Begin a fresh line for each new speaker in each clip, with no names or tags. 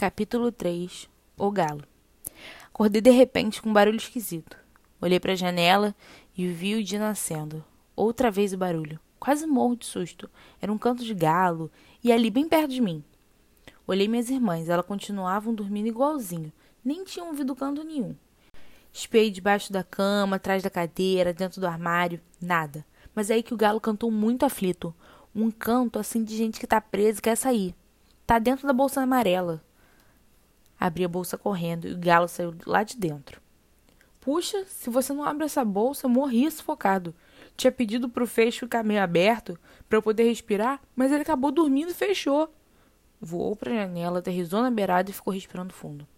Capítulo 3 O Galo Acordei de repente com um barulho esquisito. Olhei para a janela e vi o dia nascendo. Outra vez o barulho. Quase morro de susto. Era um canto de galo e ali bem perto de mim. Olhei minhas irmãs, elas continuavam dormindo igualzinho. Nem tinham ouvido canto nenhum. Espiei debaixo da cama, atrás da cadeira, dentro do armário. Nada. Mas é aí que o galo cantou muito aflito. Um canto assim de gente que tá presa e quer sair. Tá dentro da bolsa amarela. Abri a bolsa correndo e o galo saiu lá de dentro. Puxa, se você não abre essa bolsa, eu morria sufocado. Tinha pedido pro fecho ficar meio aberto para eu poder respirar, mas ele acabou dormindo e fechou. Voou para a janela, aterrizou na beirada e ficou respirando fundo.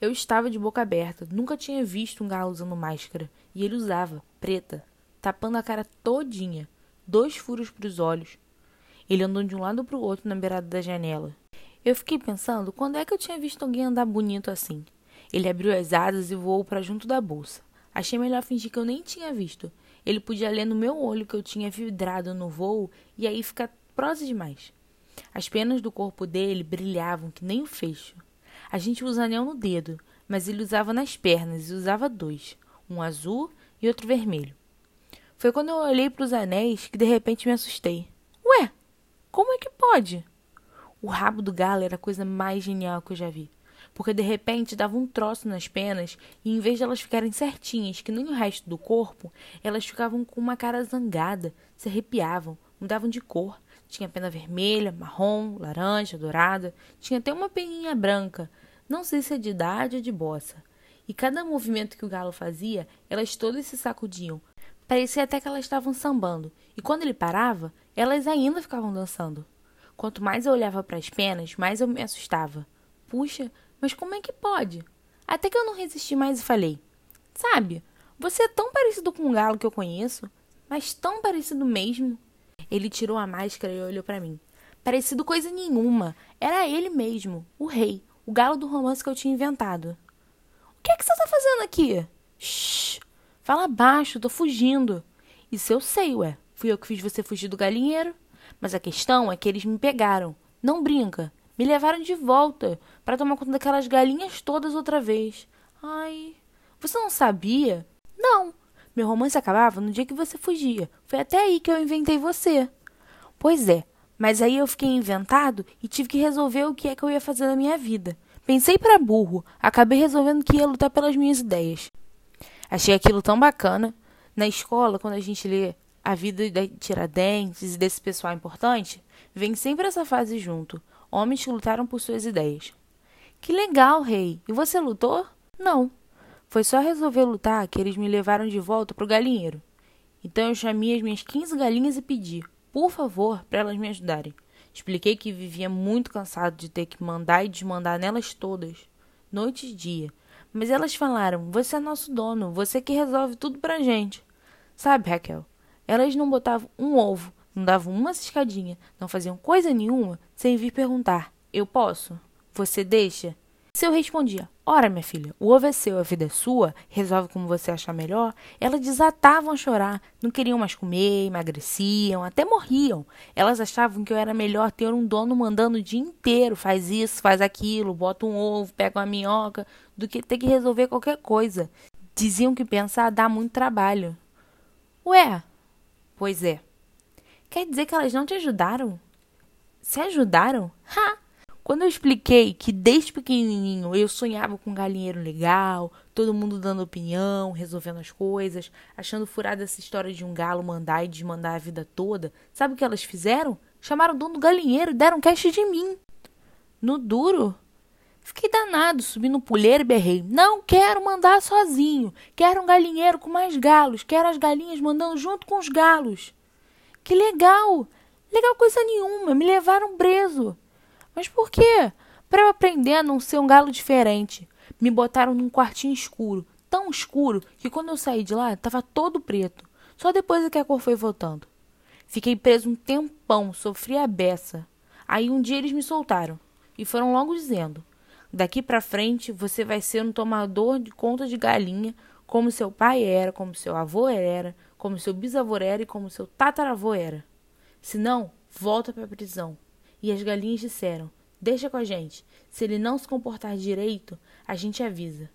Eu estava de boca aberta, nunca tinha visto um galo usando máscara, e ele usava, preta, tapando a cara todinha, dois furos para os olhos. Ele andou de um lado para o outro na beirada da janela, eu fiquei pensando quando é que eu tinha visto alguém andar bonito assim. Ele abriu as asas e voou para junto da bolsa. Achei melhor fingir que eu nem tinha visto. Ele podia ler no meu olho que eu tinha vidrado no voo e aí ficar prosa demais. As penas do corpo dele brilhavam que nem o fecho. A gente usa anel no dedo, mas ele usava nas pernas e usava dois, um azul e outro vermelho. Foi quando eu olhei para os anéis que de repente me assustei. Ué, como é que pode? O rabo do galo era a coisa mais genial que eu já vi. Porque de repente dava um troço nas penas e em vez de elas ficarem certinhas, que nem o resto do corpo, elas ficavam com uma cara zangada, se arrepiavam, mudavam de cor. Tinha pena vermelha, marrom, laranja, dourada, tinha até uma peninha branca, não sei se é de idade ou de bossa. E cada movimento que o galo fazia, elas todas se sacudiam. Parecia até que elas estavam sambando, e quando ele parava, elas ainda ficavam dançando. Quanto mais eu olhava para as penas, mais eu me assustava. Puxa, mas como é que pode? Até que eu não resisti mais e falei: Sabe, você é tão parecido com um galo que eu conheço, mas tão parecido mesmo. Ele tirou a máscara e olhou para mim. Parecido coisa nenhuma. Era ele mesmo, o rei, o galo do romance que eu tinha inventado. O que é que você tá fazendo aqui? Shh! Fala baixo, tô fugindo. Isso eu sei, ué. Fui eu que fiz você fugir do galinheiro. Mas a questão é que eles me pegaram. Não brinca. Me levaram de volta para tomar conta daquelas galinhas todas outra vez. Ai, você não sabia? Não. Meu romance acabava no dia que você fugia. Foi até aí que eu inventei você. Pois é, mas aí eu fiquei inventado e tive que resolver o que é que eu ia fazer na minha vida. Pensei para burro, acabei resolvendo que ia lutar pelas minhas ideias. Achei aquilo tão bacana. Na escola, quando a gente lê a vida da Tiradentes e desse pessoal importante, vem sempre essa fase junto. Homens que lutaram por suas ideias. Que legal, rei! E você lutou? Não. Foi só resolver lutar que eles me levaram de volta para o galinheiro. Então eu chamei as minhas 15 galinhas e pedi, por favor, para elas me ajudarem. Expliquei que vivia muito cansado de ter que mandar e desmandar nelas todas, noite e dia. Mas elas falaram: Você é nosso dono, você que resolve tudo pra gente. Sabe, Raquel, elas não botavam um ovo, não davam uma ciscadinha, não faziam coisa nenhuma sem vir perguntar: Eu posso? Você deixa? Se eu respondia: Ora, minha filha, o ovo é seu, a vida é sua, resolve como você achar melhor, elas desatavam a chorar, não queriam mais comer, emagreciam, até morriam. Elas achavam que eu era melhor ter um dono mandando o dia inteiro: faz isso, faz aquilo, bota um ovo, pega uma minhoca, do que ter que resolver qualquer coisa. Diziam que pensar dá muito trabalho. Ué, Pois é. Quer dizer que elas não te ajudaram? Se ajudaram? Ha! Quando eu expliquei que desde pequenininho eu sonhava com um galinheiro legal, todo mundo dando opinião, resolvendo as coisas, achando furada essa história de um galo mandar e desmandar a vida toda, sabe o que elas fizeram? Chamaram o dono do galinheiro e deram cash de mim. No duro? Fiquei danado, subi no pulheiro e berrei. Não quero mandar sozinho. Quero um galinheiro com mais galos. Quero as galinhas mandando junto com os galos. Que legal! Legal coisa nenhuma. Me levaram preso. Mas por quê? Para eu aprender a não ser um galo diferente. Me botaram num quartinho escuro. Tão escuro que quando eu saí de lá estava todo preto. Só depois é que a cor foi voltando. Fiquei preso um tempão, sofri a beça. Aí um dia eles me soltaram e foram logo dizendo: Daqui para frente você vai ser um tomador de conta de galinha, como seu pai era, como seu avô era, como seu bisavô era e como seu tataravô era. Se não, volta para a prisão. E as galinhas disseram: Deixa com a gente. Se ele não se comportar direito, a gente avisa.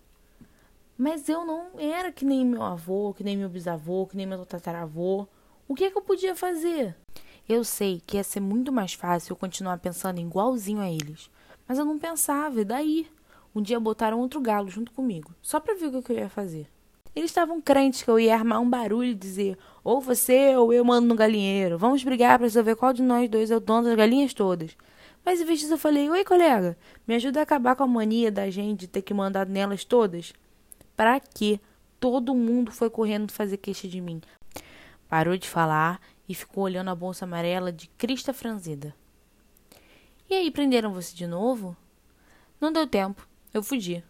Mas eu não era que nem meu avô, que nem meu bisavô, que nem meu tataravô. O que é que eu podia fazer? Eu sei que ia ser muito mais fácil eu continuar pensando igualzinho a eles. Mas eu não pensava, e daí? Um dia botaram outro galo junto comigo, só para ver o que eu ia fazer. Eles estavam crentes que eu ia armar um barulho e dizer: ou você ou eu mando no galinheiro. Vamos brigar para resolver qual de nós dois é o dono das galinhas todas. Mas em vez disso eu falei: Oi, colega, me ajuda a acabar com a mania da gente de ter que mandar nelas todas? Para quê? Todo mundo foi correndo fazer queixa de mim. Parou de falar e ficou olhando a bolsa amarela de crista franzida. E aí, prenderam você de novo? Não deu tempo. Eu fugi.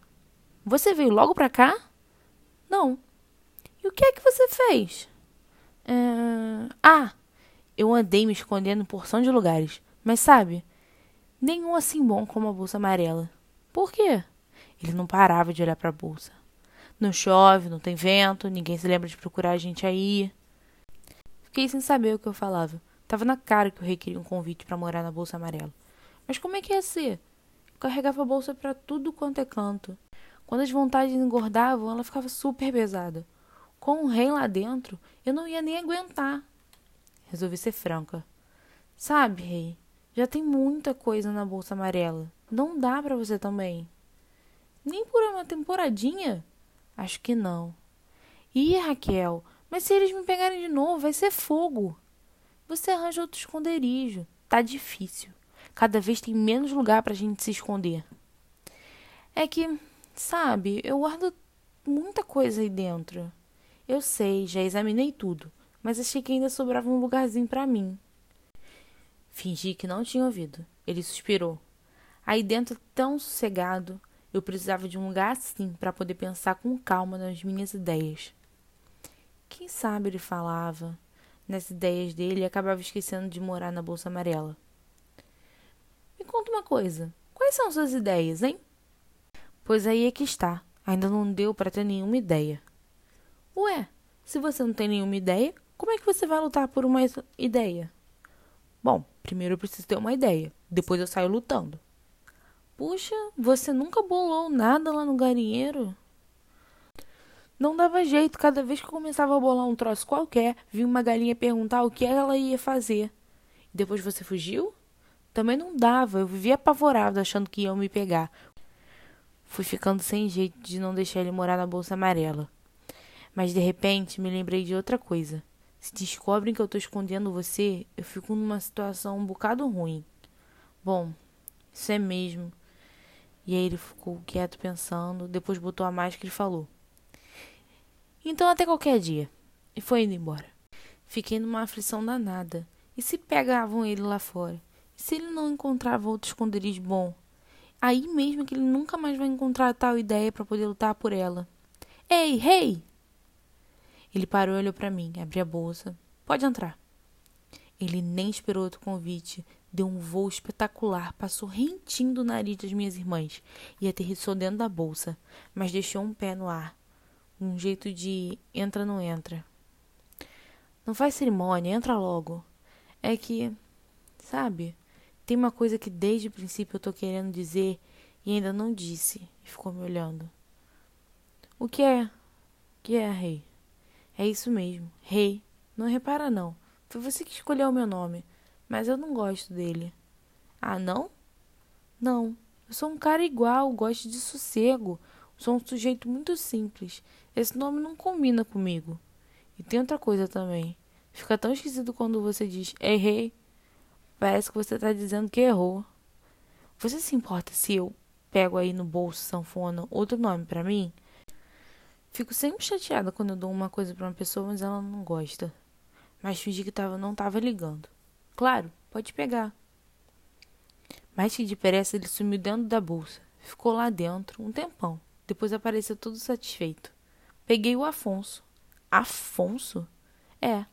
Você veio logo pra cá? Não. E o que é que você fez? É... Ah, eu andei me escondendo em porção de lugares. Mas sabe, nenhum assim bom como a bolsa amarela. Por quê? Ele não parava de olhar para a bolsa. Não chove, não tem vento, ninguém se lembra de procurar a gente aí. Fiquei sem saber o que eu falava. Tava na cara que o rei queria um convite para morar na bolsa amarela. Mas como é que ia ser? Eu carregava a bolsa para tudo quanto é canto. Quando as vontades engordavam, ela ficava super pesada. Com o rei lá dentro, eu não ia nem aguentar. Resolvi ser franca. Sabe, rei, já tem muita coisa na bolsa amarela. Não dá para você também. Nem por uma temporadinha? Acho que não. Ih, Raquel, mas se eles me pegarem de novo, vai ser fogo. Você arranja outro esconderijo. Tá difícil. Cada vez tem menos lugar pra gente se esconder. É que, sabe, eu guardo muita coisa aí dentro. Eu sei, já examinei tudo, mas achei que ainda sobrava um lugarzinho para mim. Fingi que não tinha ouvido. Ele suspirou. Aí dentro, tão sossegado, eu precisava de um lugar assim para poder pensar com calma nas minhas ideias. Quem sabe ele falava nas ideias dele acabava esquecendo de morar na bolsa amarela. Me conta uma coisa. Quais são suas ideias, hein? Pois aí é que está. Ainda não deu para ter nenhuma ideia. Ué, se você não tem nenhuma ideia, como é que você vai lutar por uma ideia? Bom, primeiro eu preciso ter uma ideia, depois eu saio lutando. Puxa, você nunca bolou nada lá no galinheiro? Não dava jeito, cada vez que eu começava a bolar um troço qualquer, vinha uma galinha perguntar o que ela ia fazer. Depois você fugiu? Também não dava, eu vivia apavorado achando que iam me pegar. Fui ficando sem jeito de não deixar ele morar na bolsa amarela. Mas de repente me lembrei de outra coisa. Se descobrem que eu tô escondendo você, eu fico numa situação um bocado ruim. Bom, isso é mesmo. E aí ele ficou quieto pensando, depois botou a máscara e falou: Então até qualquer dia. E foi indo embora. Fiquei numa aflição danada. E se pegavam ele lá fora? Se ele não encontrava outro esconderijo bom? Aí mesmo que ele nunca mais vai encontrar tal ideia para poder lutar por ela. Ei, rei! Hey! Ele parou e olhou para mim, abriu a bolsa. Pode entrar. Ele nem esperou outro convite, deu um voo espetacular, passou rentinho do nariz das minhas irmãs e aterrissou dentro da bolsa, mas deixou um pé no ar. Um jeito de entra não entra. Não faz cerimônia, entra logo. É que, sabe, tem uma coisa que desde o princípio eu tô querendo dizer e ainda não disse, e ficou me olhando. O que é? O que é, rei? É isso mesmo, rei. Não repara não. Foi você que escolheu o meu nome, mas eu não gosto dele. Ah, não? Não. Eu sou um cara igual, gosto de sossego. Sou um sujeito muito simples. Esse nome não combina comigo. E tem outra coisa também. Fica tão esquisito quando você diz errei. Parece que você está dizendo que errou. Você se importa se eu pego aí no bolso sanfona outro nome para mim? Fico sempre chateada quando eu dou uma coisa para uma pessoa, mas ela não gosta. Mas fingi que tava, não tava ligando. Claro, pode pegar. Mais que depressa, ele sumiu dentro da bolsa. Ficou lá dentro um tempão. Depois apareceu todo satisfeito. Peguei o Afonso. Afonso? É.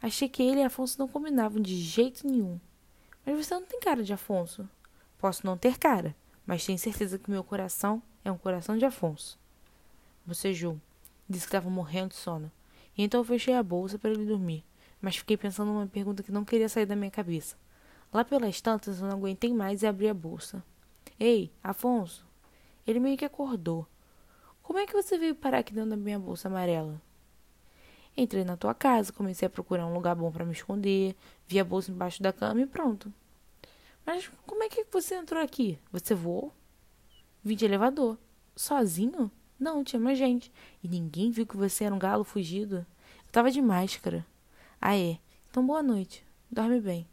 Achei que ele e Afonso não combinavam de jeito nenhum. Mas você não tem cara de Afonso. Posso não ter cara, mas tenho certeza que meu coração é um coração de Afonso bocejou. Disse que estava morrendo de sono. E então eu fechei a bolsa para ele dormir, mas fiquei pensando numa pergunta que não queria sair da minha cabeça. Lá pelas tantas, eu não aguentei mais e abri a bolsa. Ei, Afonso! Ele meio que acordou. Como é que você veio parar aqui dentro da minha bolsa amarela? Entrei na tua casa, comecei a procurar um lugar bom para me esconder, vi a bolsa embaixo da cama e pronto. Mas como é que você entrou aqui? Você voou? Vim de elevador. Sozinho? Não, tinha mais gente. E ninguém viu que você era um galo fugido. Eu tava de máscara. Ah, é. Então boa noite. Dorme bem.